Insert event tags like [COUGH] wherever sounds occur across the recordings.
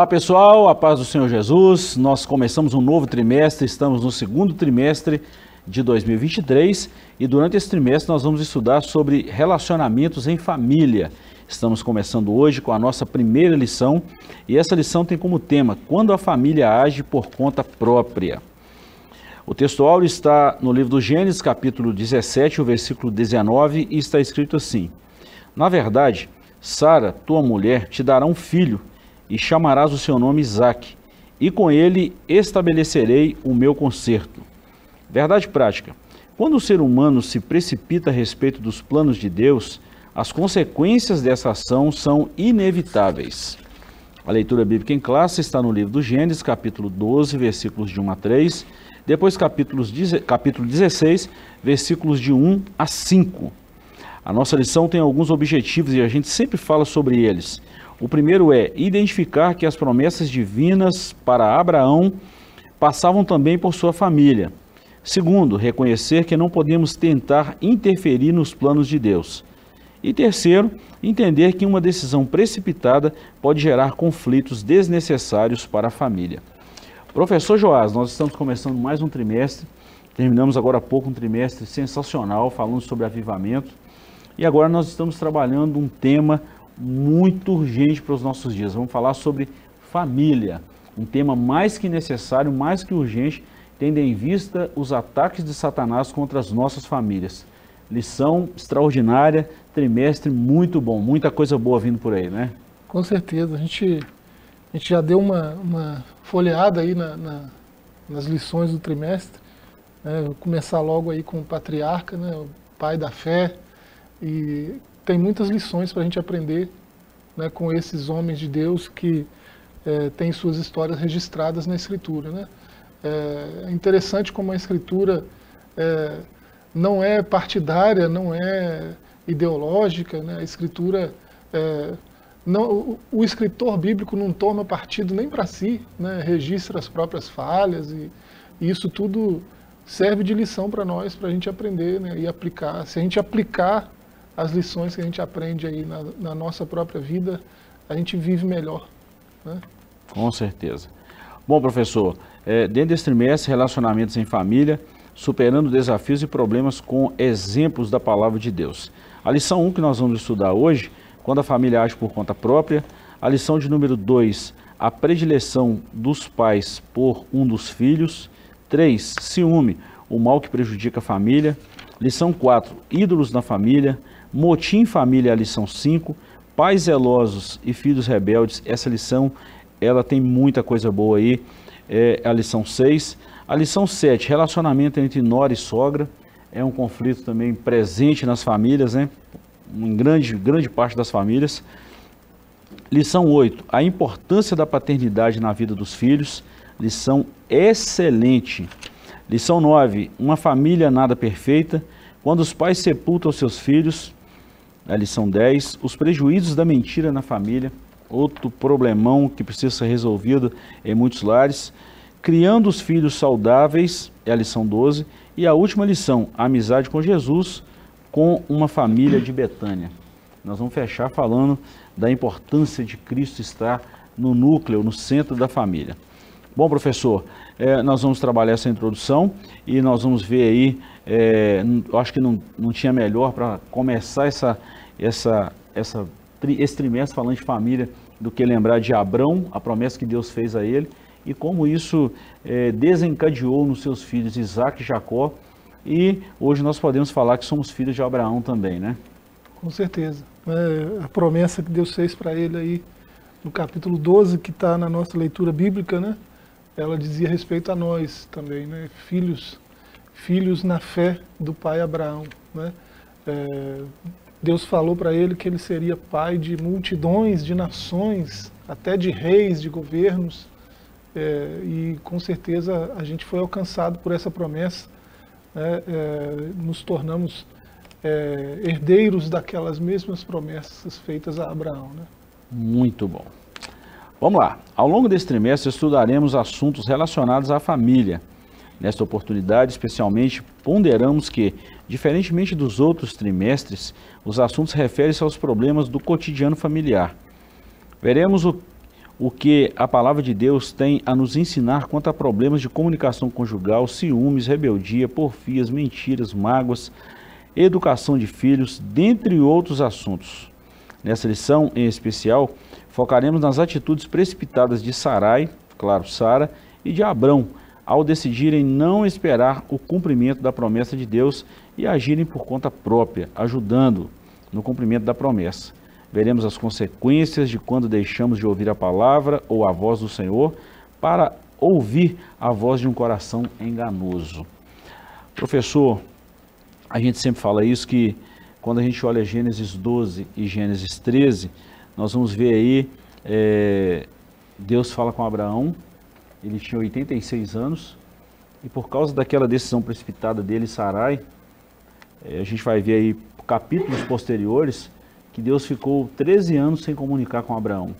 Olá pessoal, a paz do Senhor Jesus. Nós começamos um novo trimestre, estamos no segundo trimestre de 2023 e durante esse trimestre nós vamos estudar sobre relacionamentos em família. Estamos começando hoje com a nossa primeira lição e essa lição tem como tema Quando a família age por conta própria. O texto áureo está no livro do Gênesis, capítulo 17, o versículo 19, e está escrito assim: Na verdade, Sara, tua mulher, te dará um filho e chamarás o seu nome Isaque, e com ele estabelecerei o meu conserto. Verdade prática. Quando o ser humano se precipita a respeito dos planos de Deus, as consequências dessa ação são inevitáveis. A leitura bíblica em classe está no livro do Gênesis, capítulo 12, versículos de 1 a 3, depois capítulos, capítulo 16, versículos de 1 a 5. A nossa lição tem alguns objetivos e a gente sempre fala sobre eles. O primeiro é identificar que as promessas divinas para Abraão passavam também por sua família. Segundo, reconhecer que não podemos tentar interferir nos planos de Deus. E terceiro, entender que uma decisão precipitada pode gerar conflitos desnecessários para a família. Professor Joás, nós estamos começando mais um trimestre, terminamos agora há pouco um trimestre sensacional falando sobre avivamento e agora nós estamos trabalhando um tema muito urgente para os nossos dias. Vamos falar sobre família, um tema mais que necessário, mais que urgente, tendo em vista os ataques de Satanás contra as nossas famílias. Lição extraordinária, trimestre muito bom, muita coisa boa vindo por aí, né? Com certeza, a gente, a gente já deu uma, uma folheada aí na, na, nas lições do trimestre. Né? Vou começar logo aí com o patriarca, né? o pai da fé, e tem muitas lições para a gente aprender né, com esses homens de Deus que é, têm suas histórias registradas na Escritura. Né? É, é interessante como a Escritura é, não é partidária, não é ideológica, né? a Escritura é, não, o, o, escritor bíblico não toma partido nem para si, né? registra as próprias falhas e, e, isso tudo serve de lição para nós, para a gente aprender né? e aplicar. Se a gente aplicar as lições que a gente aprende aí na, na nossa própria vida, a gente vive melhor. Né? Com certeza. Bom, professor, é, dentro desse trimestre, relacionamentos em família, superando desafios e problemas com exemplos da palavra de Deus. A lição 1 que nós vamos estudar hoje, quando a família age por conta própria. A lição de número 2, a predileção dos pais por um dos filhos. 3, ciúme, o mal que prejudica a família. Lição 4, ídolos na família. Motim Família, a lição 5. Pais zelosos e filhos rebeldes, essa lição ela tem muita coisa boa aí. É a lição 6. A lição 7, relacionamento entre nora e sogra. É um conflito também presente nas famílias, né? Em grande, grande parte das famílias. Lição 8, a importância da paternidade na vida dos filhos. Lição excelente. Lição 9, uma família nada perfeita. Quando os pais sepultam seus filhos, a lição 10, os prejuízos da mentira na família, outro problemão que precisa ser resolvido em muitos lares. Criando os filhos saudáveis, é a lição 12. E a última lição, a amizade com Jesus, com uma família de Betânia. Nós vamos fechar falando da importância de Cristo estar no núcleo, no centro da família. Bom, professor, é, nós vamos trabalhar essa introdução e nós vamos ver aí, é, acho que não, não tinha melhor para começar essa, essa, essa, esse trimestre falando de família do que lembrar de Abrão, a promessa que Deus fez a ele, e como isso é, desencadeou nos seus filhos Isaac e Jacó, e hoje nós podemos falar que somos filhos de Abraão também, né? Com certeza. É, a promessa que Deus fez para ele aí no capítulo 12, que está na nossa leitura bíblica, né? Ela dizia respeito a nós também, né? Filhos, filhos na fé do pai Abraão, né? É, Deus falou para ele que ele seria pai de multidões, de nações, até de reis, de governos. É, e com certeza a gente foi alcançado por essa promessa. Né? É, nos tornamos é, herdeiros daquelas mesmas promessas feitas a Abraão. Né? Muito bom. Vamos lá. Ao longo desse trimestre estudaremos assuntos relacionados à família Nesta oportunidade, especialmente, ponderamos que, diferentemente dos outros trimestres, os assuntos referem-se aos problemas do cotidiano familiar. Veremos o, o que a palavra de Deus tem a nos ensinar quanto a problemas de comunicação conjugal, ciúmes, rebeldia, porfias, mentiras, mágoas, educação de filhos, dentre outros assuntos. Nessa lição, em especial, focaremos nas atitudes precipitadas de Sarai, claro, Sara, e de Abrão, ao decidirem não esperar o cumprimento da promessa de Deus e agirem por conta própria, ajudando no cumprimento da promessa. Veremos as consequências de quando deixamos de ouvir a palavra ou a voz do Senhor para ouvir a voz de um coração enganoso. Professor, a gente sempre fala isso que quando a gente olha Gênesis 12 e Gênesis 13, nós vamos ver aí é, Deus fala com Abraão, ele tinha 86 anos e por causa daquela decisão precipitada dele, Sarai, é, a gente vai ver aí capítulos posteriores que Deus ficou 13 anos sem comunicar com Abraão.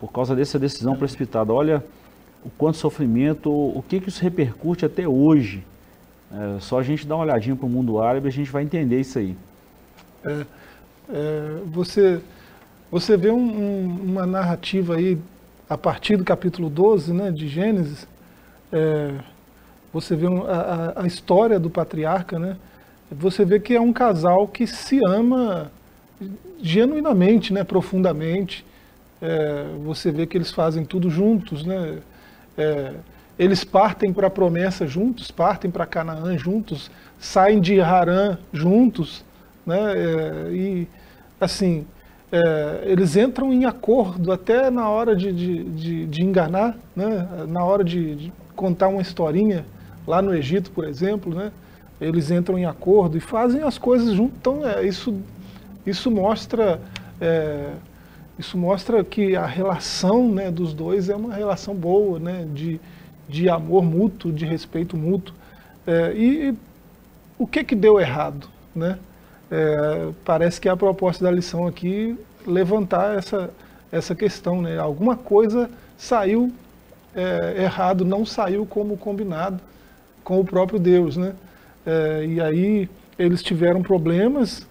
Por causa dessa decisão precipitada. Olha o quanto sofrimento, o que, que isso repercute até hoje. É, só a gente dá uma olhadinha para o mundo árabe a gente vai entender isso aí. É, é, você, você vê um, um, uma narrativa aí, a partir do capítulo 12 né, de Gênesis, é, você vê a, a história do patriarca, né, você vê que é um casal que se ama genuinamente, né, profundamente. É, você vê que eles fazem tudo juntos, né? É, eles partem para a promessa juntos, partem para Canaã juntos, saem de Harã juntos, né? É, e assim, é, eles entram em acordo até na hora de, de, de, de enganar, né? na hora de, de, contar uma historinha lá no Egito, por exemplo, né? eles entram em acordo e fazem as coisas juntos. Então, é, isso isso mostra, é, isso mostra que a relação né, dos dois é uma relação boa, né, de, de amor mútuo, de respeito mútuo. É, e o que, que deu errado? Né? É, parece que a proposta da lição aqui levantar essa, essa questão. Né? Alguma coisa saiu é, errado, não saiu como combinado com o próprio Deus. Né? É, e aí eles tiveram problemas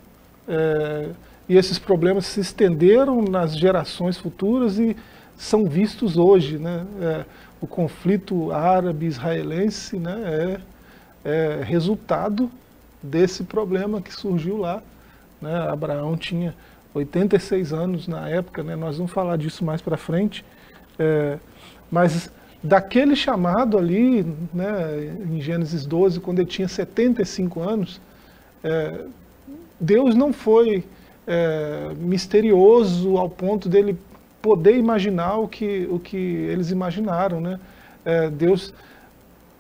é, e esses problemas se estenderam nas gerações futuras e são vistos hoje. Né? É, o conflito árabe-israelense né, é, é, resultado desse problema que surgiu lá. Né? Abraão tinha 86 anos na época, né? nós vamos falar disso mais para frente, é, mas daquele chamado ali, né, em Gênesis 12, quando ele tinha 75 anos, é, Deus não foi é, misterioso ao ponto dele poder imaginar o que, o que eles imaginaram. Né? É, Deus,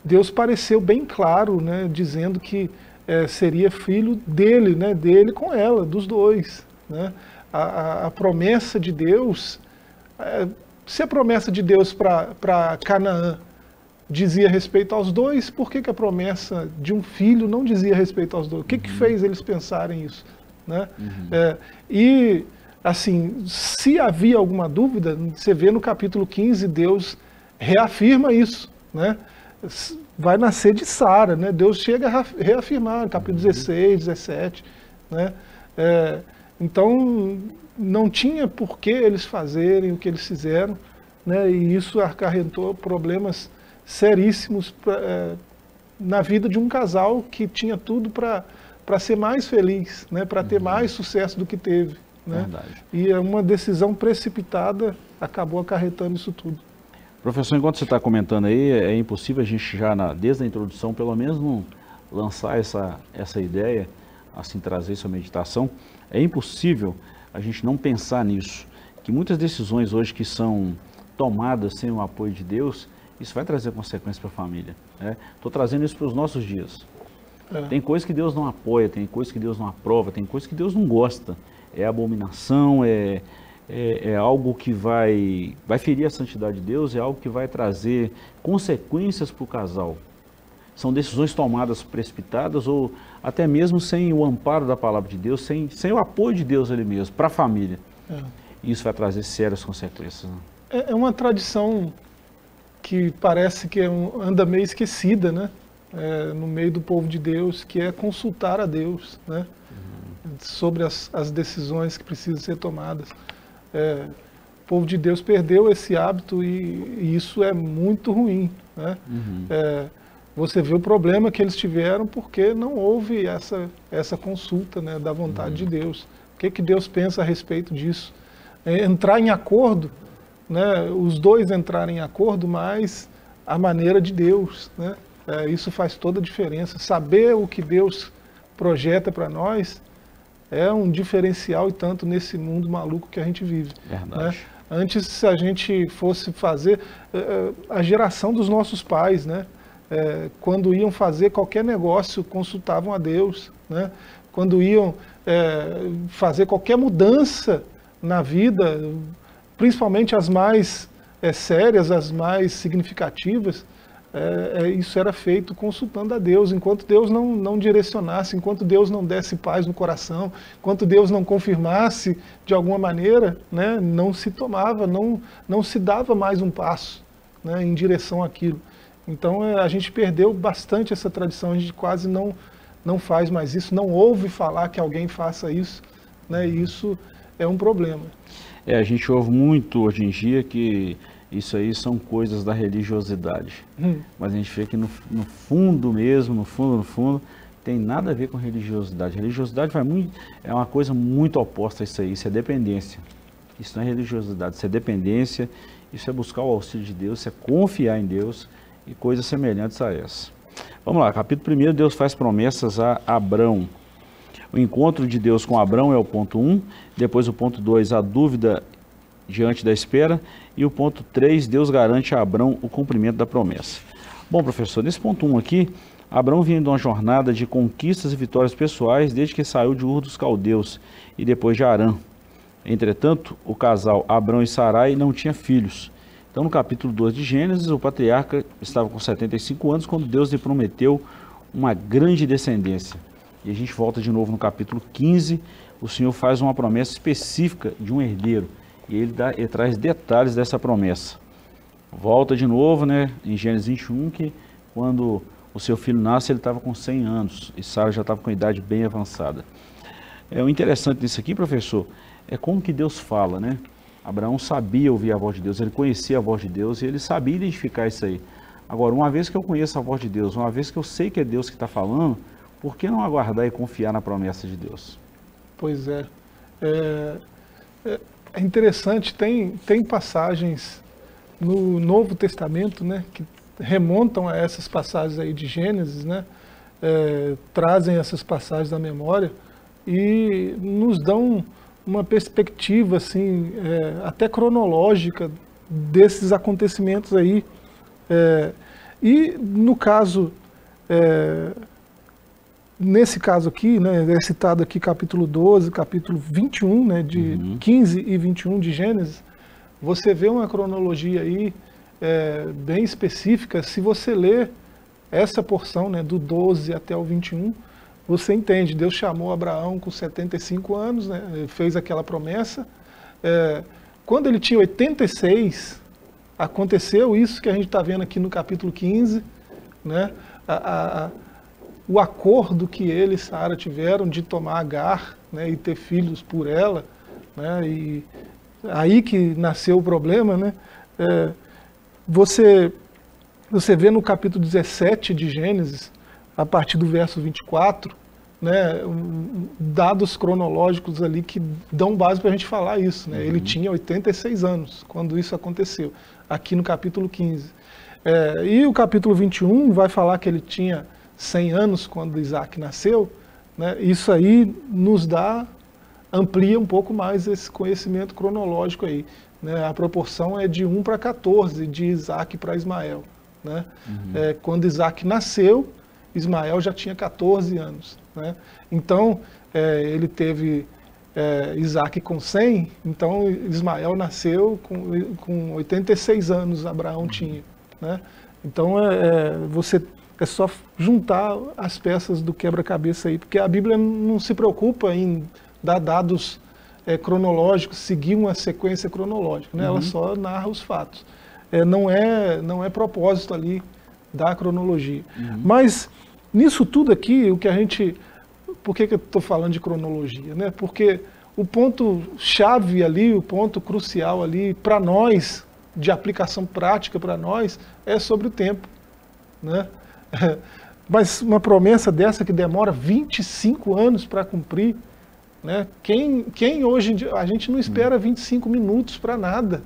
Deus pareceu bem claro, né, dizendo que é, seria filho dele, né, dele com ela, dos dois. Né? A, a, a promessa de Deus, é, se a promessa de Deus para Canaã dizia respeito aos dois, por que, que a promessa de um filho não dizia respeito aos dois? O que, uhum. que fez eles pensarem isso? Né? Uhum. É, e, assim, se havia alguma dúvida, você vê no capítulo 15, Deus reafirma isso. Né? Vai nascer de Sara, né? Deus chega a reafirmar capítulo uhum. 16, 17. Né? É, então, não tinha por que eles fazerem o que eles fizeram, né? e isso acarretou problemas seríssimos pra, é, na vida de um casal que tinha tudo para ser mais feliz, né, para ter uhum. mais sucesso do que teve. Né? E é uma decisão precipitada acabou acarretando isso tudo. Professor, enquanto você está comentando aí, é impossível a gente já, na, desde a introdução, pelo menos não lançar essa, essa ideia, assim trazer essa meditação. É impossível a gente não pensar nisso, que muitas decisões hoje que são tomadas sem o apoio de Deus, isso vai trazer consequências para a família. Estou né? trazendo isso para os nossos dias. É. Tem coisas que Deus não apoia, tem coisas que Deus não aprova, tem coisas que Deus não gosta. É abominação, é, é, é, algo que vai, vai ferir a santidade de Deus, é algo que vai trazer consequências para o casal. São decisões tomadas precipitadas ou até mesmo sem o amparo da palavra de Deus, sem, sem o apoio de Deus ali mesmo, para a família. É. Isso vai trazer sérias consequências. Né? É, é uma tradição que parece que é um, anda meio esquecida, né? É, no meio do povo de Deus, que é consultar a Deus, né? Uhum. Sobre as, as, decisões que precisam ser tomadas. É, povo de Deus perdeu esse hábito e, e isso é muito ruim. Né? Uhum. É, você vê o problema que eles tiveram porque não houve essa, essa consulta né, da vontade uhum. de Deus. O que, que Deus pensa a respeito disso? É, entrar em acordo, né, os dois entrarem em acordo, mas a maneira de Deus. Né? É, isso faz toda a diferença. Saber o que Deus projeta para nós é um diferencial e tanto nesse mundo maluco que a gente vive. Né? Verdade. Né? Antes, se a gente fosse fazer é, é, a geração dos nossos pais, né? É, quando iam fazer qualquer negócio, consultavam a Deus. Né? Quando iam fazer qualquer mudança na vida, principalmente as mais sérias, as mais significativas, é, é, isso era feito consultando a Deus. Enquanto Deus não, não direcionasse, enquanto Deus não desse paz no coração, enquanto Deus não confirmasse de alguma maneira, né, não se tomava, não, não se dava mais um passo né, em direção àquilo. Então é, a gente perdeu bastante essa tradição, a gente quase não, não faz mais isso, não ouve falar que alguém faça isso, né, e isso é um problema. É, a gente ouve muito hoje em dia que isso aí são coisas da religiosidade. Hum. Mas a gente vê que no, no, fundo mesmo, no fundo, no fundo, tem nada a ver com religiosidade. Religiosidade vai muito, é uma coisa muito oposta a isso aí, isso é dependência. Isso não é religiosidade, isso é dependência, isso é buscar o auxílio de Deus, isso é confiar em Deus e coisas semelhantes a essa. Vamos lá, capítulo 1, Deus faz promessas a Abrão. O encontro de Deus com Abrão é o ponto 1, um, depois o ponto 2, a dúvida diante da espera, e o ponto 3, Deus garante a Abrão o cumprimento da promessa. Bom, professor, nesse ponto 1 aqui, Abrão vinha de uma jornada de conquistas e vitórias pessoais desde que saiu de Ur dos Caldeus e depois de Arã. Entretanto, o casal Abrão e Sarai não tinha filhos. Então, no capítulo 2 de Gênesis, o patriarca estava com 75 anos quando Deus lhe prometeu uma grande descendência. E a gente volta de novo no capítulo 15, o Senhor faz uma promessa específica de um herdeiro e ele, dá, ele traz detalhes dessa promessa. Volta de novo, né, em Gênesis 21, que quando o seu filho nasce, ele estava com 100 anos e Sara já estava com idade bem avançada. É, o interessante disso aqui, professor, é como que Deus fala, né? Abraão sabia ouvir a voz de Deus, ele conhecia a voz de Deus e ele sabia identificar isso aí. Agora, uma vez que eu conheço a voz de Deus, uma vez que eu sei que é Deus que está falando, por que não aguardar e confiar na promessa de Deus? Pois é. é, é é interessante, tem, tem passagens no Novo Testamento né, que remontam a essas passagens aí de Gênesis, né, é, trazem essas passagens da memória e nos dão uma perspectiva assim, é, até cronológica desses acontecimentos aí. É, e no caso é, nesse caso aqui, né, é citado aqui capítulo 12, capítulo 21, né, de uhum. 15 e 21 de Gênesis, você vê uma cronologia aí é, bem específica. Se você ler essa porção, né, do 12 até o 21, você entende, Deus chamou Abraão com 75 anos, né, fez aquela promessa. É, quando ele tinha 86, aconteceu isso que a gente está vendo aqui no capítulo 15, né, a, a o acordo que ele e Sara tiveram de tomar Agar né, e ter filhos por ela, né, e aí que nasceu o problema, né, é, você, você vê no capítulo 17 de Gênesis, a partir do verso 24, né, dados cronológicos ali que dão base para a gente falar isso. Né? Uhum. Ele tinha 86 anos quando isso aconteceu, aqui no capítulo 15. É, e o capítulo 21 vai falar que ele tinha 100 anos quando Isaac nasceu, né, isso aí nos dá, amplia um pouco mais esse conhecimento cronológico aí. Né, a proporção é de 1 para 14 de Isaac para Ismael. Né? Uhum. É, quando Isaac nasceu, Ismael já tinha 14 anos. Né? Então, é, ele teve é, Isaac com 100, então Ismael nasceu com, com 86 anos, Abraão tinha. Né? Então, é, é você é só juntar as peças do quebra-cabeça aí, porque a Bíblia não se preocupa em dar dados é, cronológicos, seguir uma sequência cronológica, né? Uhum. ela só narra os fatos. É, não, é, não é propósito ali da cronologia. Uhum. Mas nisso tudo aqui, o que a gente. Por que, que eu estou falando de cronologia? Né? Porque o ponto chave ali, o ponto crucial ali para nós, de aplicação prática para nós, é sobre o tempo. Né? [LAUGHS] Mas uma promessa dessa que demora 25 anos para cumprir, né? quem, quem hoje em dia, a gente não espera 25 minutos para nada.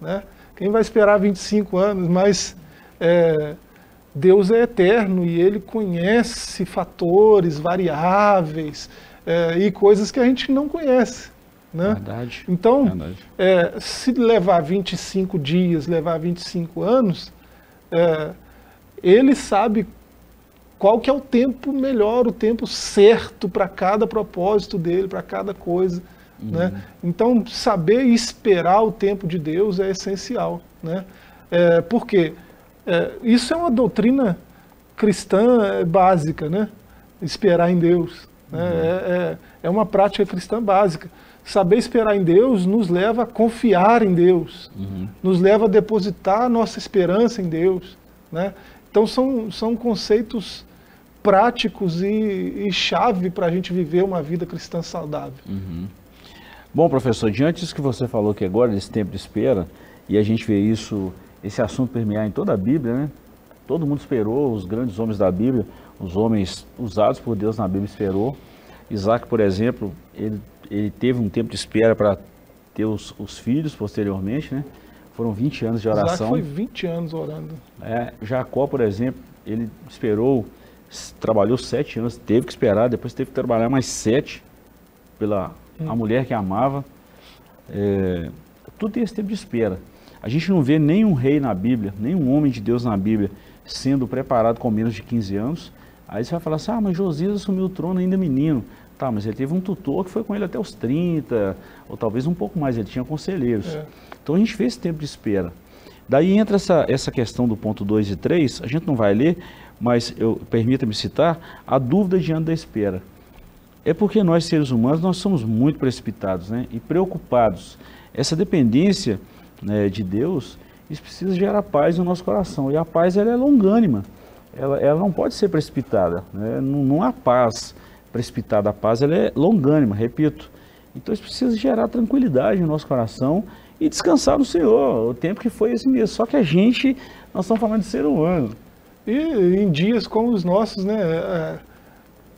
Né? Quem vai esperar 25 anos? Mas é, Deus é eterno e Ele conhece fatores, variáveis é, e coisas que a gente não conhece. Né? Verdade. Então, Verdade. É, se levar 25 dias, levar 25 anos, é, Ele sabe qual que é o tempo melhor, o tempo certo para cada propósito dele, para cada coisa. Uhum. Né? Então, saber esperar o tempo de Deus é essencial. Né? É, por quê? É, isso é uma doutrina cristã é, básica, né? esperar em Deus. Né? Uhum. É, é, é uma prática cristã básica. Saber esperar em Deus nos leva a confiar em Deus, uhum. nos leva a depositar nossa esperança em Deus. Né? Então são, são conceitos práticos e, e chave para a gente viver uma vida cristã saudável. Uhum. Bom, professor, diante disso que você falou que agora, nesse tempo de espera, e a gente vê isso, esse assunto permear em toda a Bíblia, né? Todo mundo esperou, os grandes homens da Bíblia, os homens usados por Deus na Bíblia esperou. Isaac, por exemplo, ele, ele teve um tempo de espera para ter os, os, filhos posteriormente, né? Foram 20 anos de oração. Isaac foi 20 anos orando. É, Jacó, por exemplo, ele esperou trabalhou sete anos, teve que esperar, depois teve que trabalhar mais sete pela hum. a mulher que amava. É, tudo tem esse tempo de espera. A gente não vê nenhum rei na Bíblia, nenhum homem de Deus na Bíblia sendo preparado com menos de 15 anos. Aí você vai falar assim, ah, mas Josias assumiu o trono ainda menino. Tá, mas ele teve um tutor que foi com ele até os 30, ou talvez um pouco mais, ele tinha conselheiros. É. Então a gente vê esse tempo de espera. Daí entra essa, essa questão do ponto 2 e 3, a gente não vai ler, mas permita-me citar, a dúvida diante da espera. É porque nós, seres humanos, nós somos muito precipitados né, e preocupados. Essa dependência né, de Deus, isso precisa gerar paz no nosso coração. E a paz ela é longânima, ela, ela não pode ser precipitada. Né? Não, não há paz precipitada, a paz ela é longânima, repito. Então isso precisa gerar tranquilidade no nosso coração e descansar no Senhor. O tempo que foi esse mesmo. Só que a gente, nós estamos falando de ser humano. E em dias como os nossos, né, é,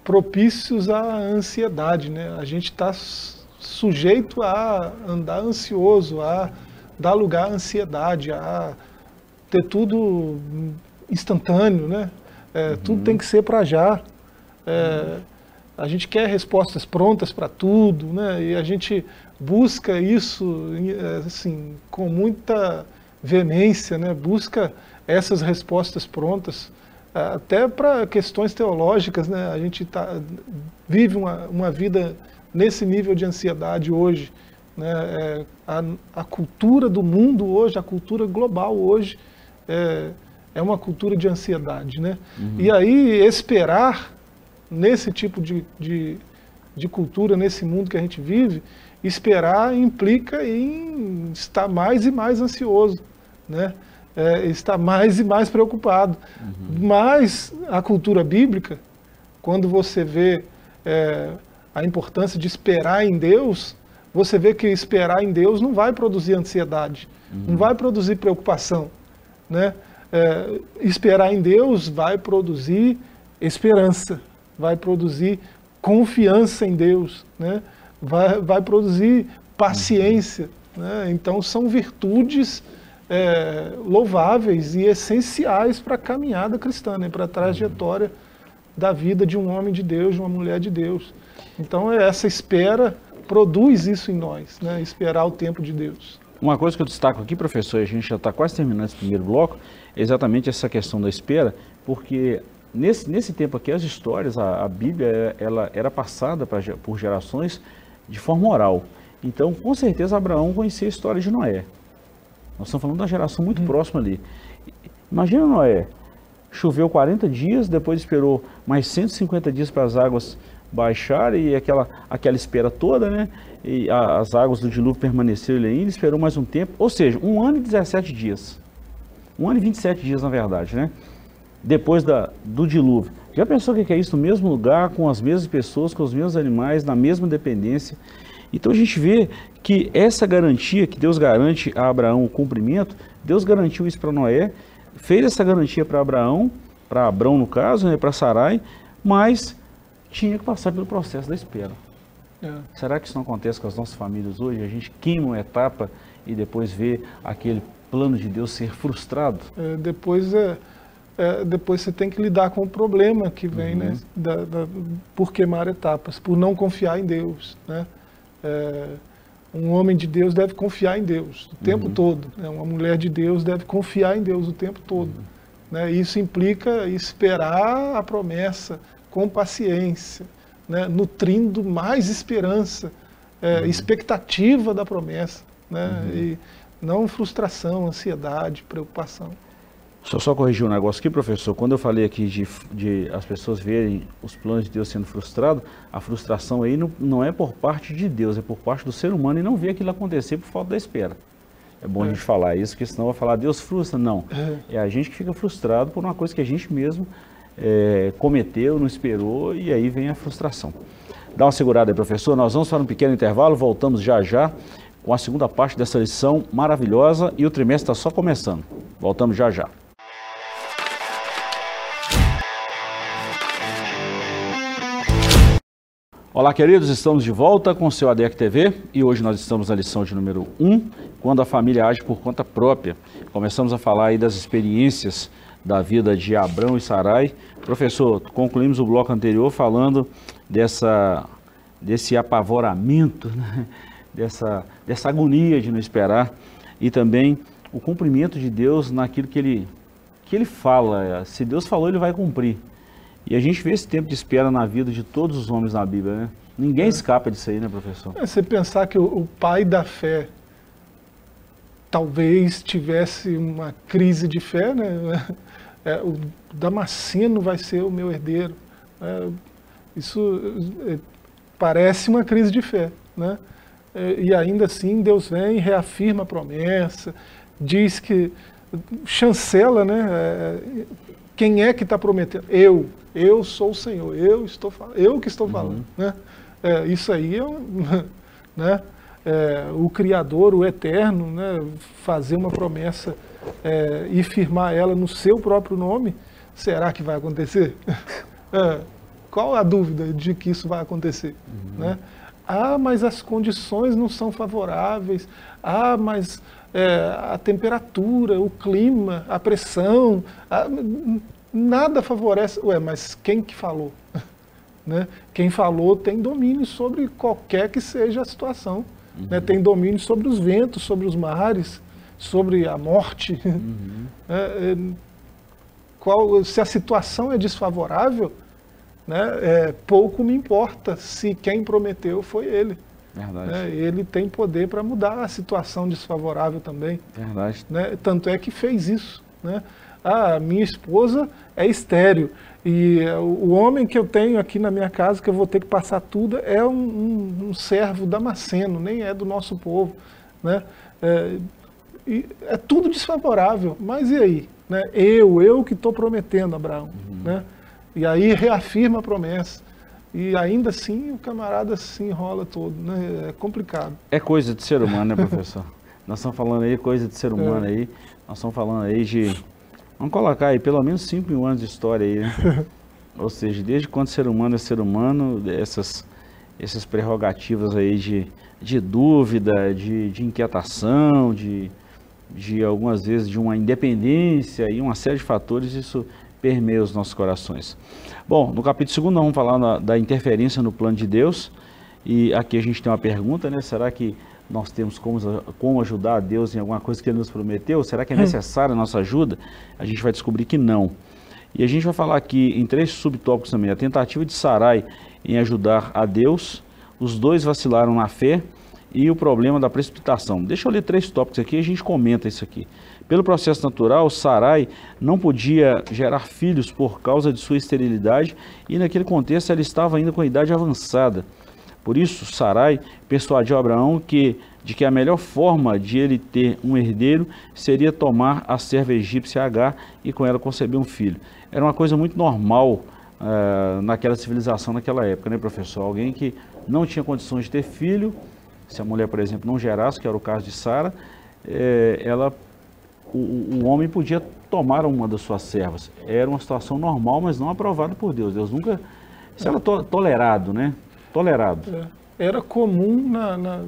propícios à ansiedade, né? A gente está sujeito a andar ansioso, a dar lugar à ansiedade, a ter tudo instantâneo, né? É, uhum. Tudo tem que ser para já. É, a gente quer respostas prontas para tudo, né? E a gente busca isso, é, assim, com muita veemência, né? Busca essas respostas prontas, até para questões teológicas, né? A gente tá, vive uma, uma vida nesse nível de ansiedade hoje. Né? É, a, a, cultura do mundo hoje, a cultura global hoje, é, é uma cultura de ansiedade. Né? Uhum. E aí, esperar nesse tipo de, de, de cultura, nesse mundo que a gente vive, esperar implica em estar mais e mais ansioso. Né? é, está mais e mais preocupado. Uhum. Mas a cultura bíblica, quando você vê é, a importância de esperar em Deus, você vê que esperar em Deus não vai produzir ansiedade, uhum. não vai produzir preocupação. Né? É, esperar em Deus vai produzir esperança, vai produzir confiança em Deus, né? Vai, vai produzir paciência. Né? Então são virtudes é, louváveis e essenciais para a caminhada cristã, né, para a trajetória da vida de um homem de Deus, de uma mulher de Deus. Então essa espera produz isso em nós, né, esperar o tempo de Deus. Uma coisa que eu destaco aqui, professor, a gente já está quase terminando esse primeiro bloco, é exatamente essa questão da espera, porque nesse, nesse tempo aqui as histórias, a, a Bíblia, ela era passada pra, por gerações de forma oral. Então, com certeza, Abraão conhecia a história de Noé. Nós estamos falando de uma geração muito hum. próxima ali. Imagina Noé, choveu 40 dias, depois esperou mais 150 dias para as águas baixarem e aquela, aquela espera toda, né? E a, as águas do dilúvio permaneceram ainda, esperou mais um tempo, ou seja, um ano e 17 dias. Um ano e 27 dias, na verdade, né? Depois da, do dilúvio. Já pensou o que é isso no mesmo lugar, com as mesmas pessoas, com os mesmos animais, na mesma dependência? Então a gente vê que essa garantia que Deus garante a Abraão o cumprimento, Deus garantiu isso para Noé, fez essa garantia para Abraão, para Abraão no caso, né, para Sarai, mas tinha que passar pelo processo da espera. É. Será que isso não acontece com as nossas famílias hoje? A gente queima uma etapa e depois vê aquele plano de Deus ser frustrado? É, depois, é, é, depois você tem que lidar com o problema que vem né, uhum. né, da, da, por queimar etapas, por não confiar em Deus. Né? É, um homem de Deus deve confiar em Deus o tempo uhum. todo. Né? Uma mulher de Deus deve confiar em Deus o tempo todo. Uhum. Né? Isso implica esperar a promessa com paciência, né? nutrindo mais esperança, é, uhum. expectativa da promessa, né? Uhum. e não frustração, ansiedade, preocupação. Deixa eu só corrigir um negócio aqui, professor. Quando eu falei aqui de, de as pessoas verem os planos de Deus sendo frustrados, a frustração aí não, não é por parte de Deus, é por parte do ser humano e não ver aquilo acontecer por falta da espera. É bom é. a gente falar isso, porque senão vai falar Deus frustra. Não. É. é a gente que fica frustrado por uma coisa que a gente mesmo é, cometeu, não esperou e aí vem a frustração. Dá uma segurada aí, professor. Nós vamos para um pequeno intervalo, voltamos já já com a segunda parte dessa lição maravilhosa e o trimestre está só começando. Voltamos já já. Olá, queridos, estamos de volta com o seu ADEC TV e hoje nós estamos na lição de número 1, quando a família age por conta própria. Começamos a falar aí das experiências da vida de Abrão e Sarai. Professor, concluímos o bloco anterior falando dessa, desse apavoramento, né? dessa, dessa agonia de não esperar e também o cumprimento de Deus naquilo que ele, que ele fala. Se Deus falou, ele vai cumprir. E a gente vê esse tempo de espera na vida de todos os homens na Bíblia, né? Ninguém é. escapa disso aí, né, professor? É, você pensar que o, o pai da fé talvez tivesse uma crise de fé, né? [LAUGHS] É, o Damasceno vai ser o meu herdeiro. É, isso é, parece uma crise de fé, né? É, e ainda assim Deus vem e reafirma a promessa, diz que chancela, né? É, quem é que está prometendo? Eu, eu sou o Senhor, eu estou eu que estou falando. Uhum. Né? É, isso aí é, [LAUGHS] né? É, o Criador, o Eterno, né? fazer uma promessa é, e firmar ela no seu próprio nome, será que vai acontecer? [LAUGHS] É, qual a dúvida de que isso vai acontecer? Uhum. Né? Ah, mas as condições não são favoráveis. Ah, mas é, a temperatura, o clima, a pressão, a, nada favorece. Ué, mas quem que falou? [LAUGHS] né? Quem falou tem domínio sobre qualquer que seja a situação. Né? Uhum. Né? Tem domínio sobre os ventos, sobre os mares, sobre a morte. [LAUGHS] Uhum. É, é, qual, se a situação é desfavorável, né, é, pouco me importa se quem prometeu foi ele. Né, ele tem poder para mudar a situação desfavorável também. Verdade. Né, tanto é que fez isso. Né? Ah, minha esposa é estéreo. E o homem que eu tenho aqui na minha casa, que eu vou ter que passar tudo, é um, um, um servo damasceno, nem é do nosso povo. Né? É, é tudo desfavorável. Mas e aí? Né? Eu, eu que estou prometendo, Abraão. Uhum. Né? E aí reafirma a promessa. E ainda assim o camarada se enrola todo. Né? É complicado. É coisa de ser humano, né, professor? [LAUGHS] Nós estamos falando aí coisa de ser humano é. aí. Nós estamos falando aí de Vamos colocar aí pelo menos 5 mil anos de história aí, né? [LAUGHS] Ou seja, desde quando ser humano é ser humano, essas, essas prerrogativas aí de, de dúvida, de, de inquietação, de, de algumas vezes de uma independência e uma série de fatores, isso permeia os nossos corações. Bom, no capítulo 2 nós vamos falar na, da interferência no plano de Deus. E aqui a gente tem uma pergunta, né? Será que nós temos como, como ajudar a Deus em alguma coisa que Ele nos prometeu? Será que é hum. necessária a nossa ajuda? A gente vai descobrir que não. E a gente vai falar aqui em três subtópicos também. A tentativa de Sarai em ajudar a Deus, os dois vacilaram na fé e o problema da precipitação. Deixa eu ler três tópicos aqui e a gente comenta isso aqui. Pelo processo natural, Sarai não podia gerar filhos por causa de sua esterilidade e naquele contexto ela estava ainda com a idade avançada. Por isso, Sarai persuadiu Abraão que, de que a melhor forma de ele ter um herdeiro seria tomar a serva egípcia Agar e com ela conceber um filho. Era uma coisa muito normal uh, naquela civilização, naquela época, né, professor? Alguém que não tinha condições de ter filho, se a mulher, por exemplo, não gerasse, que era o caso de Sara, é, ela, o, o, homem podia tomar uma das suas servas. Era uma situação normal, mas não aprovada por Deus. Deus nunca. Isso era to, tolerado, né? Tolerado. É, era comum na, na,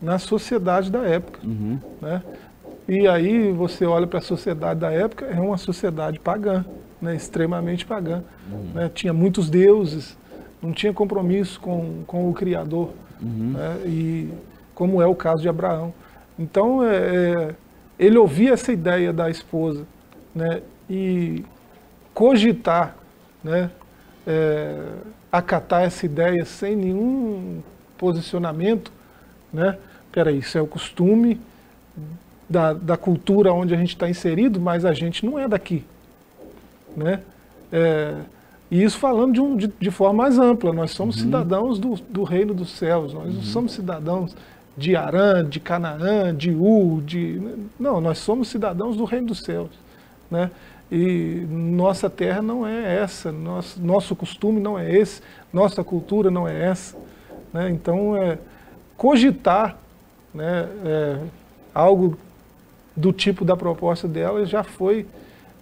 na, sociedade da época. Uhum. Né? E aí você olha para a sociedade da época, é uma sociedade pagã, né? extremamente pagã. Uhum. Né? Tinha muitos deuses, não tinha compromisso com, com o Criador. Uhum. Né? E como é o caso de Abraão. Então, é, é, ele ouvia essa ideia da esposa né? e cogitar, né? É, acatar essa ideia sem nenhum posicionamento, né? Peraí, isso é o costume da, da cultura onde a gente está inserido, mas a gente não é daqui, né? É, e isso falando de, um, de, de, forma mais ampla, nós somos uhum. cidadãos do, do, reino dos céus, nós uhum. não somos cidadãos de Arã, de Canaã, de U, de... Não, nós somos cidadãos do reino dos céus, né? E nossa terra não é essa, nosso, nosso costume não é esse, nossa cultura não é essa. Né? Então, é, cogitar né, é, algo do tipo da proposta dela já foi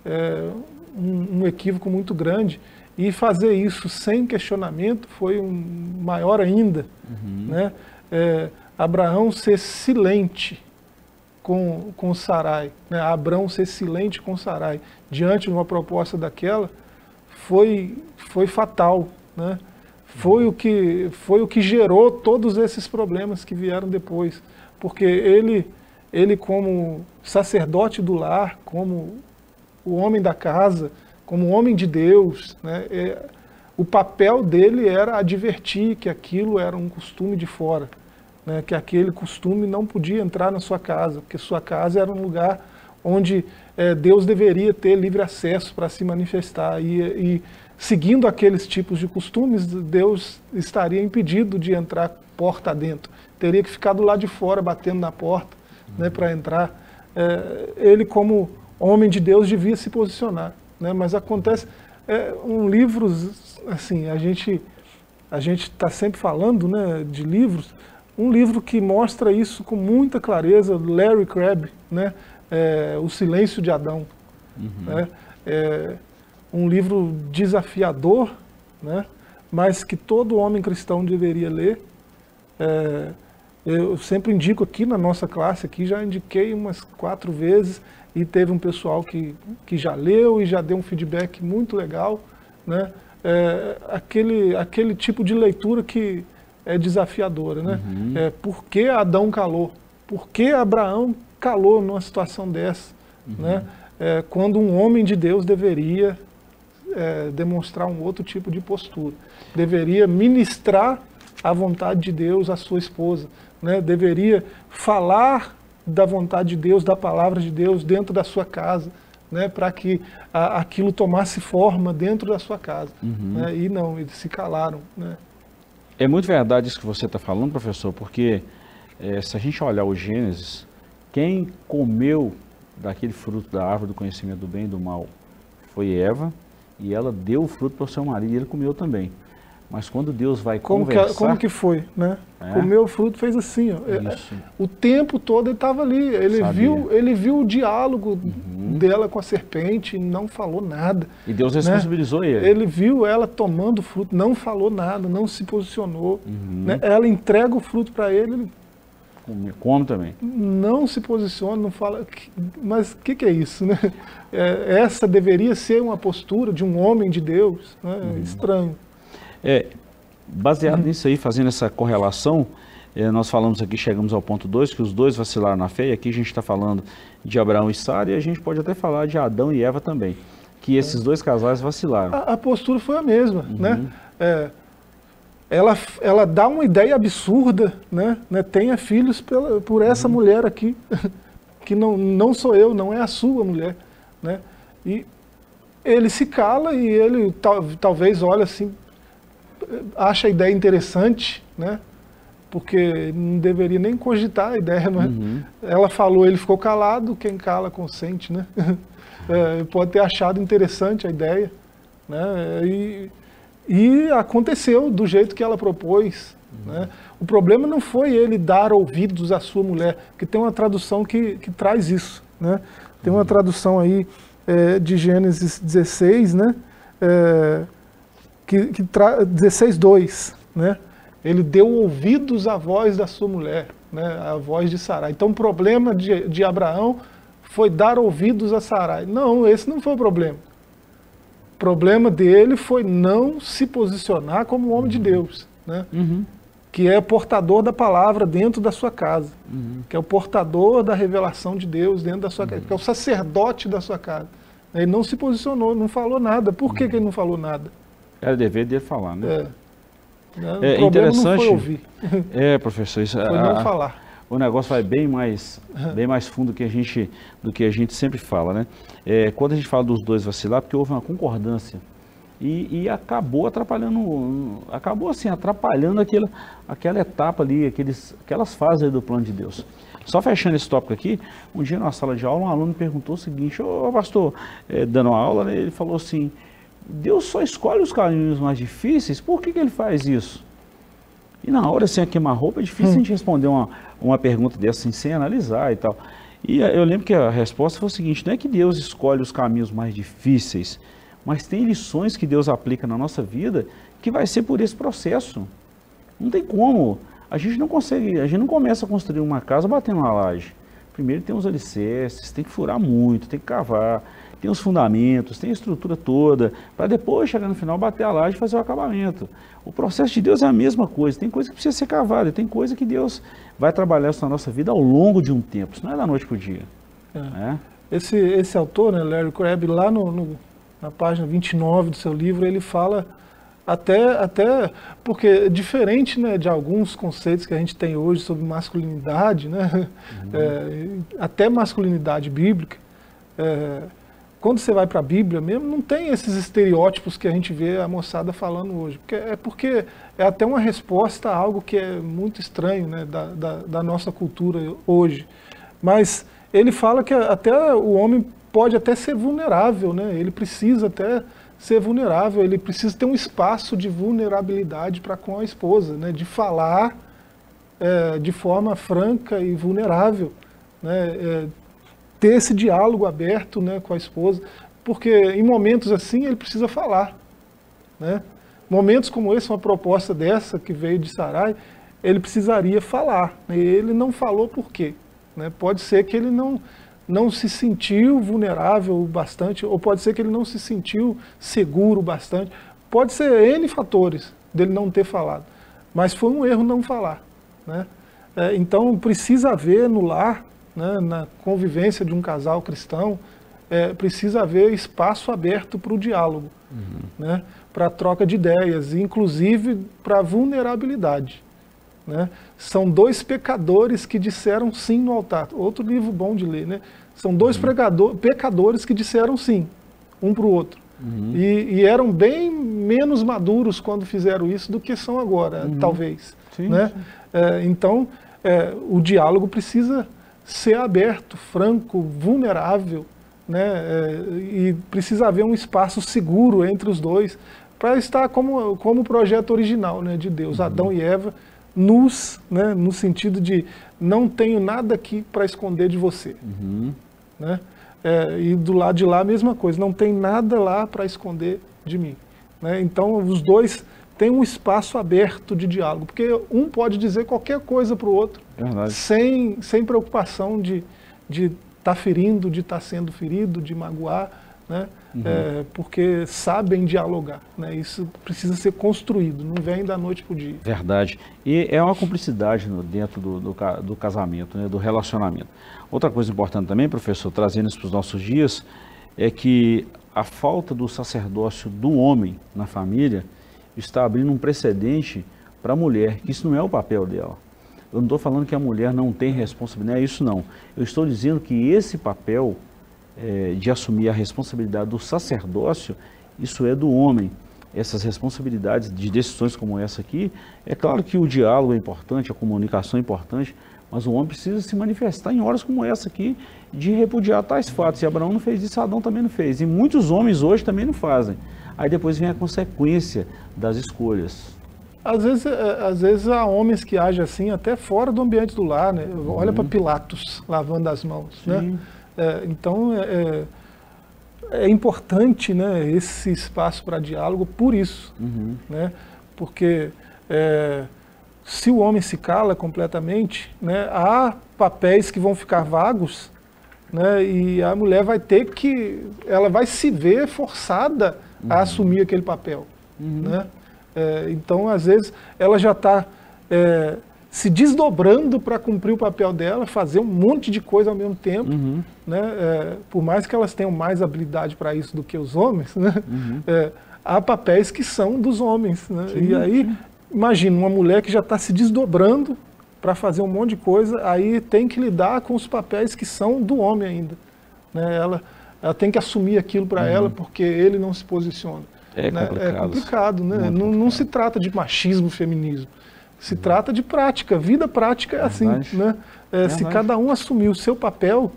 é, um, um equívoco muito grande. E fazer isso sem questionamento foi um maior ainda. Uhum. Né? É, Abraão ser silente com, com Sarai, né? Abraão ser silente com Sarai, diante de uma proposta daquela, foi, foi fatal. Né? Foi, o que, foi o que gerou todos esses problemas que vieram depois. Porque ele, ele como sacerdote do lar, como o homem da casa, como homem de Deus, né, é, o papel dele era advertir que aquilo era um costume de fora, né, que aquele costume não podia entrar na sua casa, porque sua casa era um lugar onde é, Deus deveria ter livre acesso para se manifestar. E, e, seguindo aqueles tipos de costumes, Deus estaria impedido de entrar porta dentro. Teria que ficar do lado de fora, batendo na porta né, para entrar. É, ele, como homem de Deus, devia se posicionar. Né? Mas acontece, é, um livro, assim, a gente a gente está sempre falando né, de livros, um livro que mostra isso com muita clareza, Larry Crabb, né, é, O Silêncio de Adão. Uhum. Né, é um livro desafiador, né, mas que todo homem cristão deveria ler. É, eu sempre indico aqui na nossa classe, aqui já indiquei umas quatro vezes, e teve um pessoal que, que já leu e já deu um feedback muito legal, né? É, aquele, aquele tipo de leitura que é desafiadora, né? Uhum. É, por que Adão calou? Por que Abraão calou numa situação dessa? Uhum. Né? É, quando um homem de Deus deveria é, demonstrar um outro tipo de postura. Deveria ministrar a vontade de Deus à sua esposa. Né? Deveria falar da vontade de Deus, da palavra de Deus dentro da sua casa, né, para que a, aquilo tomasse forma dentro da sua casa. Uhum. Né, e não, eles se calaram. Né. É muito verdade isso que você está falando, professor, porque é, se a gente olhar o Gênesis, quem comeu daquele fruto da árvore do conhecimento do bem e do mal foi Eva, e ela deu o fruto para o seu marido e ele comeu também. Mas quando Deus vai como conversar... Que, como que foi, né? É? Comeu o fruto, fez assim, ó. É, o tempo todo ele estava ali, ele viu, ele viu o diálogo uhum. dela com a serpente, não falou nada. E Deus né? responsabilizou né? ele. Ele viu ela tomando o fruto, não falou nada, não se posicionou. Uhum. Né? Ela entrega o fruto para ele, ele como também. Não se posiciona, não fala. Mas o que, que, é isso? Né? É, essa deveria ser uma postura de um homem de Deus. Né? Uhum. Estranho. É, baseado uhum. nisso aí, fazendo essa correlação, é, nós falamos aqui, chegamos ao ponto 2, que os dois vacilaram na fé, e aqui a gente está falando de Abraão e Sara, e a gente pode até falar de Adão e Eva também, que esses dois casais vacilaram. A, a postura foi a mesma, uhum. né? É, ela, ela dá uma ideia absurda, né? né? Tenha filhos pela, por essa uhum. mulher aqui, [LAUGHS] que não, não sou eu, não é a sua mulher, né? E ele se cala e ele tal, talvez olha assim, acha a ideia interessante, né? Porque não deveria nem cogitar a ideia, é? Uhum. Ela falou, ele ficou calado, quem cala consente, né? [LAUGHS] É, pode ter achado interessante a ideia, né? E, e aconteceu do jeito que ela propôs, Uhum. Né? O problema não foi ele dar ouvidos à sua mulher, que tem uma tradução que, que traz isso. Né? Tem uma uhum. tradução aí é, de Gênesis 16, né? É, que, que 16, 2, né? Ele deu ouvidos à voz da sua mulher, né? a voz de Sarai. Então o problema de, de Abraão foi dar ouvidos a Sarai. Não, esse não foi o problema. O problema dele foi não se posicionar como homem de Deus, né? Uhum. que é portador da palavra dentro da sua casa, uhum. que é o portador da revelação de Deus dentro da sua casa, que é o sacerdote da sua casa. Ele não se posicionou, não falou nada. Por que, que ele não falou nada? Era dever dele falar, né? É. é interessante. É, professor, isso, foi a, não falar. O negócio vai bem mais, bem mais fundo do que a gente, do que a gente sempre fala, né? É, quando a gente fala dos dois vacilar, porque houve uma concordância e, e, acabou atrapalhando, acabou assim atrapalhando aquela, aquela etapa ali, aqueles, aquelas fases do plano de Deus. Só fechando esse tópico aqui, um dia na sala de aula um aluno perguntou o seguinte, ô pastor, é, dando uma aula, né, ele falou assim, Deus só escolhe os caminhos mais difíceis, por que, que ele faz isso? E na hora, assim, a queimar-roupa, é difícil hum. a gente responder uma, uma pergunta dessa assim, sem analisar e tal. E eu lembro que a resposta foi o seguinte, não é que Deus escolhe os caminhos mais difíceis, mas tem lições que Deus aplica na nossa vida que vai ser por esse processo. Não tem como. A gente não consegue, a gente não começa a construir uma casa batendo uma laje. Primeiro tem os alicerces, tem que furar muito, tem que cavar, tem os fundamentos, tem a estrutura toda, para depois chegar no final, bater a laje e fazer o acabamento. O processo de Deus é a mesma coisa, tem coisa que precisa ser cavada, tem coisa que Deus vai trabalhar isso na nossa vida ao longo de um tempo, isso não é da noite para o dia. É. Né? Esse, esse autor, né, Larry Crabb, lá no, no, na página 29 do seu livro, ele fala até, até porque diferente né, de alguns conceitos que a gente tem hoje sobre masculinidade, né, uhum. [LAUGHS] é, até masculinidade bíblica, é, quando você vai para a Bíblia mesmo, não tem esses estereótipos que a gente vê a moçada falando hoje. Porque é porque é até uma resposta a algo que é muito estranho né, da, da, da nossa cultura hoje. Mas ele fala que até o homem pode até ser vulnerável, né? ele precisa até ser vulnerável, ele precisa ter um espaço de vulnerabilidade para com a esposa, né? de falar é, de forma franca e vulnerável. Né? É, ter esse diálogo aberto né, com a esposa, porque em momentos assim ele precisa falar. Né? Momentos como esse, uma proposta dessa que veio de Sarai, ele precisaria falar. Né? Ele não falou por quê. Né? Pode ser que ele não, não se sentiu vulnerável bastante, ou pode ser que ele não se sentiu seguro bastante. Pode ser N fatores dele não ter falado. Mas foi um erro não falar. Né? É, então precisa haver no lar né, na convivência de um casal cristão, é, precisa haver espaço aberto para o diálogo, uhum. né, para a troca de ideias, inclusive para a vulnerabilidade. Né? São dois pecadores que disseram sim no altar. Outro livro bom de ler, né? São dois uhum. pecadores que disseram sim, um para o outro. Uhum. E, e, eram bem menos maduros quando fizeram isso do que são agora, uhum. talvez. Sim, né? Sim. É, então, é, o diálogo precisa ser aberto, franco, vulnerável, né? É, e precisa haver um espaço seguro entre os dois para estar como, como o projeto original né, de Deus, uhum. Adão e Eva, nus, né, no sentido de não tenho nada aqui para esconder de você. Uhum. Né? É, e do lado de lá a mesma coisa, não tem nada lá para esconder de mim. Né? Então os dois tem um espaço aberto de diálogo, porque um pode dizer qualquer coisa para o outro, sem, sem preocupação de estar de tá ferindo, de estar tá sendo ferido, de magoar, né? Uhum. É, porque sabem dialogar. Né? Isso precisa ser construído, não vem da noite para o dia. Verdade. E é uma cumplicidade no, dentro do, do, do casamento, né? do relacionamento. Outra coisa importante também, professor, trazendo isso para os nossos dias, é que a falta do sacerdócio do homem na família está abrindo um precedente para a mulher, que isso não é o papel dela. Eu não estou falando que a mulher não tem responsabilidade, é isso não. Eu estou dizendo que esse papel é, de assumir a responsabilidade do sacerdócio, isso é do homem. Essas responsabilidades de decisões como essa aqui, é claro que o diálogo é importante, a comunicação é importante, mas o homem precisa se manifestar em horas como essa aqui, de repudiar tais fatos. E Abraão não fez isso, Adão também não fez. E muitos homens hoje também não fazem. Aí depois vem a consequência das escolhas. Às vezes, é, às vezes há homens que agem assim até fora do ambiente do lar, né? Olha para Pilatos lavando as mãos, né? É, então é, é, é importante, né, esse espaço para diálogo por isso, Uhum. né? Porque é, se o homem se cala completamente, né, há papéis que vão ficar vagos, né, e a mulher vai ter que, ela vai se ver forçada a assumir aquele papel, né? É, então, às vezes, ela já está se desdobrando para cumprir o papel dela, fazer um monte de coisa ao mesmo tempo, Uhum. né? É, por mais que elas tenham mais habilidade para isso do que os homens, né? Uhum. É, há papéis que são dos homens. Né? Sim, e aí, imagina uma mulher que já está se desdobrando para fazer um monte de coisa, aí tem que lidar com os papéis que são do homem ainda. Né? Ela, ela tem que assumir aquilo para ela porque ele não se posiciona. Uhum. É né? complicado. É complicado, né? Não, não complicado. se trata de machismo, feminismo. Se trata de prática. Vida prática é assim. Verdade. Né? É, se cada um assumir o seu papel,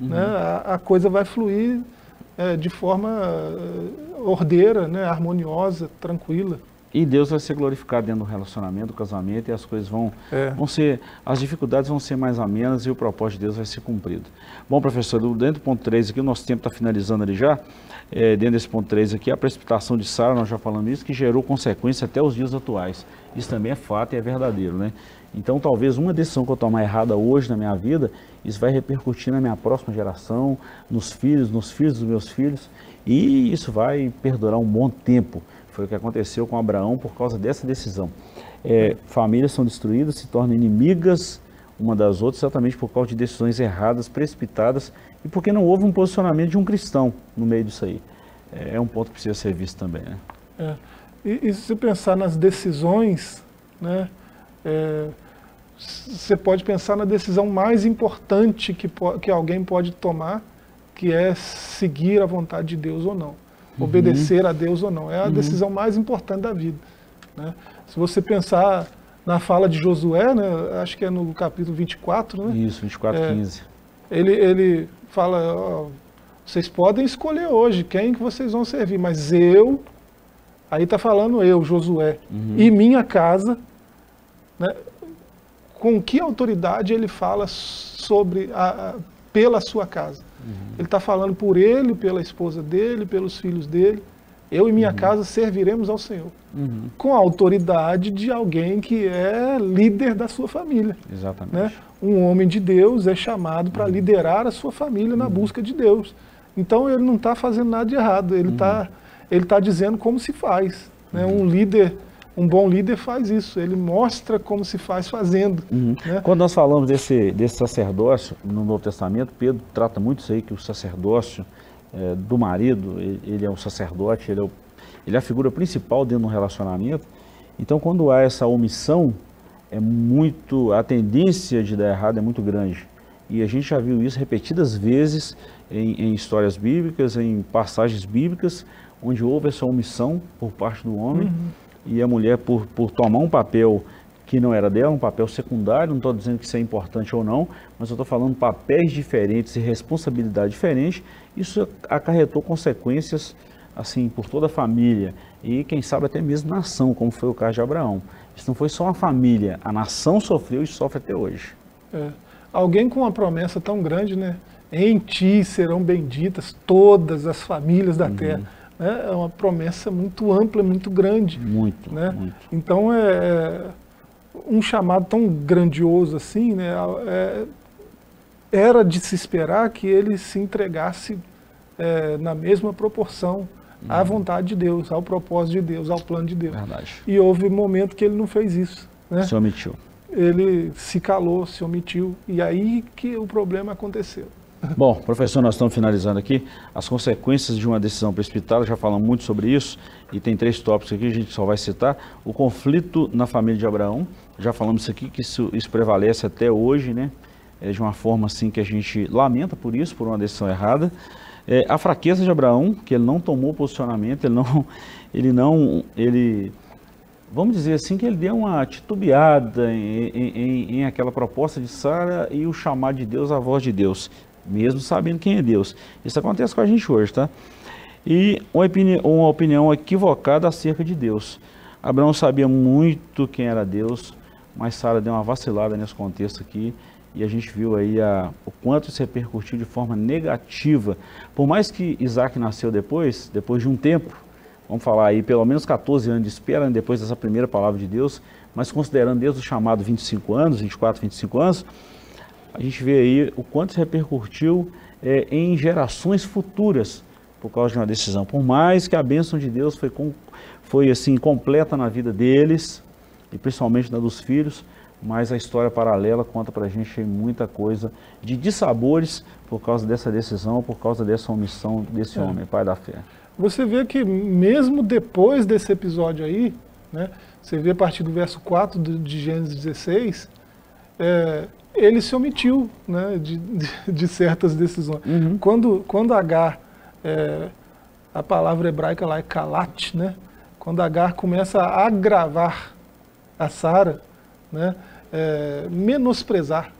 Uhum. né, a, a coisa vai fluir é, de forma é, ordeira, né, harmoniosa, tranquila. E Deus vai ser glorificado dentro do relacionamento, do casamento, e as coisas vão, É. vão ser, as dificuldades vão ser mais amenas e o propósito de Deus vai ser cumprido. Bom, professor, dentro do ponto 3 aqui, o nosso tempo está finalizando ali já, é, dentro desse ponto 3 aqui, a precipitação de Sara, nós já falamos isso, que gerou consequência até os dias atuais. Isso também é fato e é verdadeiro, né? Então, talvez uma decisão que eu tomar errada hoje na minha vida, isso vai repercutir na minha próxima geração, nos filhos, nos filhos dos meus filhos, e isso vai perdurar um bom tempo. Foi o que aconteceu com Abraão por causa dessa decisão. É, famílias são destruídas, se tornam inimigas uma das outras, exatamente por causa de decisões erradas, precipitadas, e porque não houve um posicionamento de um cristão no meio disso aí. É, é um ponto que precisa ser visto também. Né? É. E, e se pensar nas decisões, né, é, você pode pensar na decisão mais importante que, que alguém pode tomar, que é seguir a vontade de Deus ou não, obedecer a Deus ou não. É a decisão mais importante da vida. né? Se você pensar na fala de Josué, né, acho que é no capítulo 24, né, Isso, 24, É. 15. ele, ele fala, ó, vocês podem escolher hoje quem que vocês vão servir, mas eu, aí está falando eu, Josué, Uhum. e minha casa, né, com que autoridade ele fala sobre a, a- pela sua casa? Uhum. Ele está falando por ele, pela esposa dele, pelos filhos dele. Eu e minha casa serviremos ao Senhor. Uhum. Com a autoridade de alguém que é líder da sua família Exatamente. né? Um homem de Deus é chamado para liderar a sua família na busca de Deus. Então ele não está fazendo nada de errado, ele está ele tá dizendo como se faz. Né? Um líder, um bom líder faz isso, ele mostra como se faz fazendo. Uhum. né? Quando nós falamos desse, desse sacerdócio no Novo Testamento, Pedro trata muito isso aí, que o sacerdócio eh, do marido, ele, ele é o sacerdote, ele é, o- ele é a figura principal dentro do relacionamento. Então, quando há essa omissão, é muito, a tendência de dar errado é muito grande. E a gente já viu isso repetidas vezes em, em histórias bíblicas, em passagens bíblicas, onde houve essa omissão por parte do homem e a mulher, por, por tomar um papel que não era dela, um papel secundário, não estou dizendo que isso é importante ou não, mas eu estou falando papéis diferentes e responsabilidade diferente, isso acarretou consequências assim por toda a família e quem sabe até mesmo nação, como foi o caso de Abraão. Isso não foi só uma família, a nação sofreu e sofre até hoje. É. Alguém com uma promessa tão grande, né? Em ti serão benditas todas as famílias da terra. Né? É uma promessa muito ampla, muito grande. Muito, né? muito. Então é, é um chamado tão grandioso assim, né? é- era de se esperar que ele se entregasse é, na mesma proporção à Uhum. vontade de Deus, ao propósito de Deus, ao plano de Deus. Verdade. E houve um momento que ele não fez isso. Né? Se omitiu. Ele se calou, se omitiu, e aí que o problema aconteceu. Bom, professor, nós estamos finalizando aqui. As consequências de uma decisão precipitada, já falamos muito sobre isso, e tem três tópicos aqui, a gente só vai citar. O conflito na família de Abraão, já falamos isso aqui, que isso, isso prevalece até hoje, né? É de uma forma assim que a gente lamenta por isso, por uma decisão errada. É, a fraqueza de Abraão, que ele não tomou posicionamento, ele não, [LAUGHS] ele não, ele, vamos dizer assim, que ele deu uma titubeada em, em- em- em aquela proposta de Sara e o chamar de Deus, a voz de Deus, mesmo sabendo quem é Deus. Isso acontece com a gente hoje, tá? E uma opini- uma opinião equivocada acerca de Deus. Abraão sabia muito quem era Deus, mas Sara deu uma vacilada nesse contexto aqui e a gente viu aí a, o quanto isso repercutiu de forma negativa. Por mais que Isaac nasceu depois, depois de um tempo, vamos falar aí pelo menos 14 anos de espera depois dessa primeira palavra de Deus, mas considerando desde o chamado 25 anos, 24, 25 anos, a gente vê aí o quanto repercutiu é, em gerações futuras por causa de uma decisão. Por mais que a bênção de Deus foi, com, foi assim completa na vida deles, e principalmente na dos filhos, mas a história paralela conta para a gente muita coisa de dissabores por causa dessa decisão, por causa dessa omissão desse é. homem, pai da fé. Você vê que mesmo depois desse episódio aí, né, você vê a partir do verso 4 de Gênesis 16, é, ele se omitiu né, de, de, de certas decisões. Uhum. Quando, quando Agar, é, a palavra hebraica lá é kalat, né, quando Agar começa a agravar a Sara, né, é, menosprezar,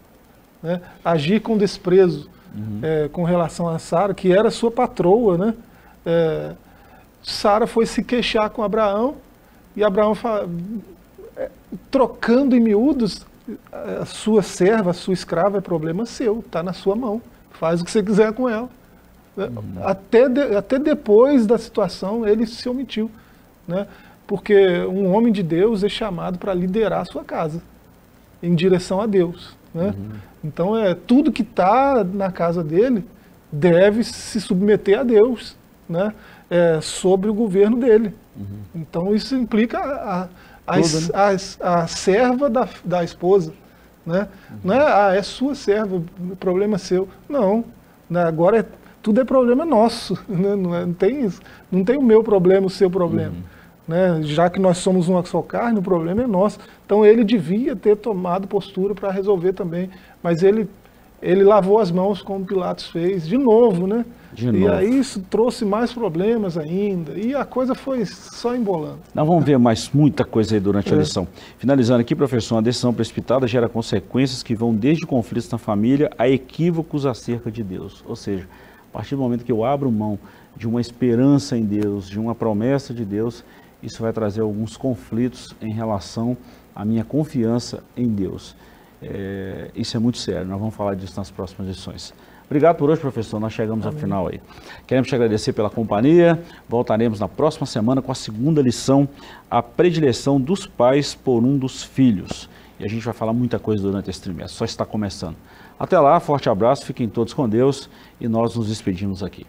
né, agir com desprezo uhum. é, com relação a Sara, que era sua patroa, né? É, Sara foi se queixar com Abraão e Abraão fala, é, trocando em miúdos, a sua serva, a sua escrava é problema seu, está na sua mão, faz o que você quiser com ela. Né? Uhum. Até, de, até depois da situação ele se omitiu, né? porque um homem de Deus é chamado para liderar a sua casa em direção a Deus. Né? Uhum. Então, é, tudo que está na casa dele deve se submeter a Deus, né? É, sobre o governo dele. Uhum. Então, isso implica a, a, a, né? a, a serva da, da esposa. Né? Uhum. Não é, ah, é sua serva, problema seu. Não, né? agora é, tudo é problema nosso. [LAUGHS] Né? Não, é, não, tem isso. Não tem o meu problema, o seu problema. Uhum. Né? Já que nós somos uma só carne, o problema é nosso. Então ele devia ter tomado postura para resolver também, mas ele ele lavou as mãos como Pilatos fez, de novo, né? De novo. E aí isso trouxe mais problemas ainda, e a coisa foi só embolando. Nós vamos ver mais muita coisa aí durante é. a lição. Finalizando aqui, professor, uma decisão precipitada gera consequências que vão desde conflitos na família a equívocos acerca de Deus. Ou seja, a partir do momento que eu abro mão de uma esperança em Deus, de uma promessa de Deus, isso vai trazer alguns conflitos em relação à minha confiança em Deus. É, isso é muito sério, nós vamos falar disso nas próximas lições. Obrigado por hoje, professor. Nós chegamos Amém. ao final aí. Queremos te agradecer pela companhia. Voltaremos na próxima semana com a segunda lição, a predileção dos pais por um dos filhos. E a gente vai falar muita coisa durante esse trimestre, só está começando. Até lá, forte abraço, fiquem todos com Deus e nós nos despedimos aqui.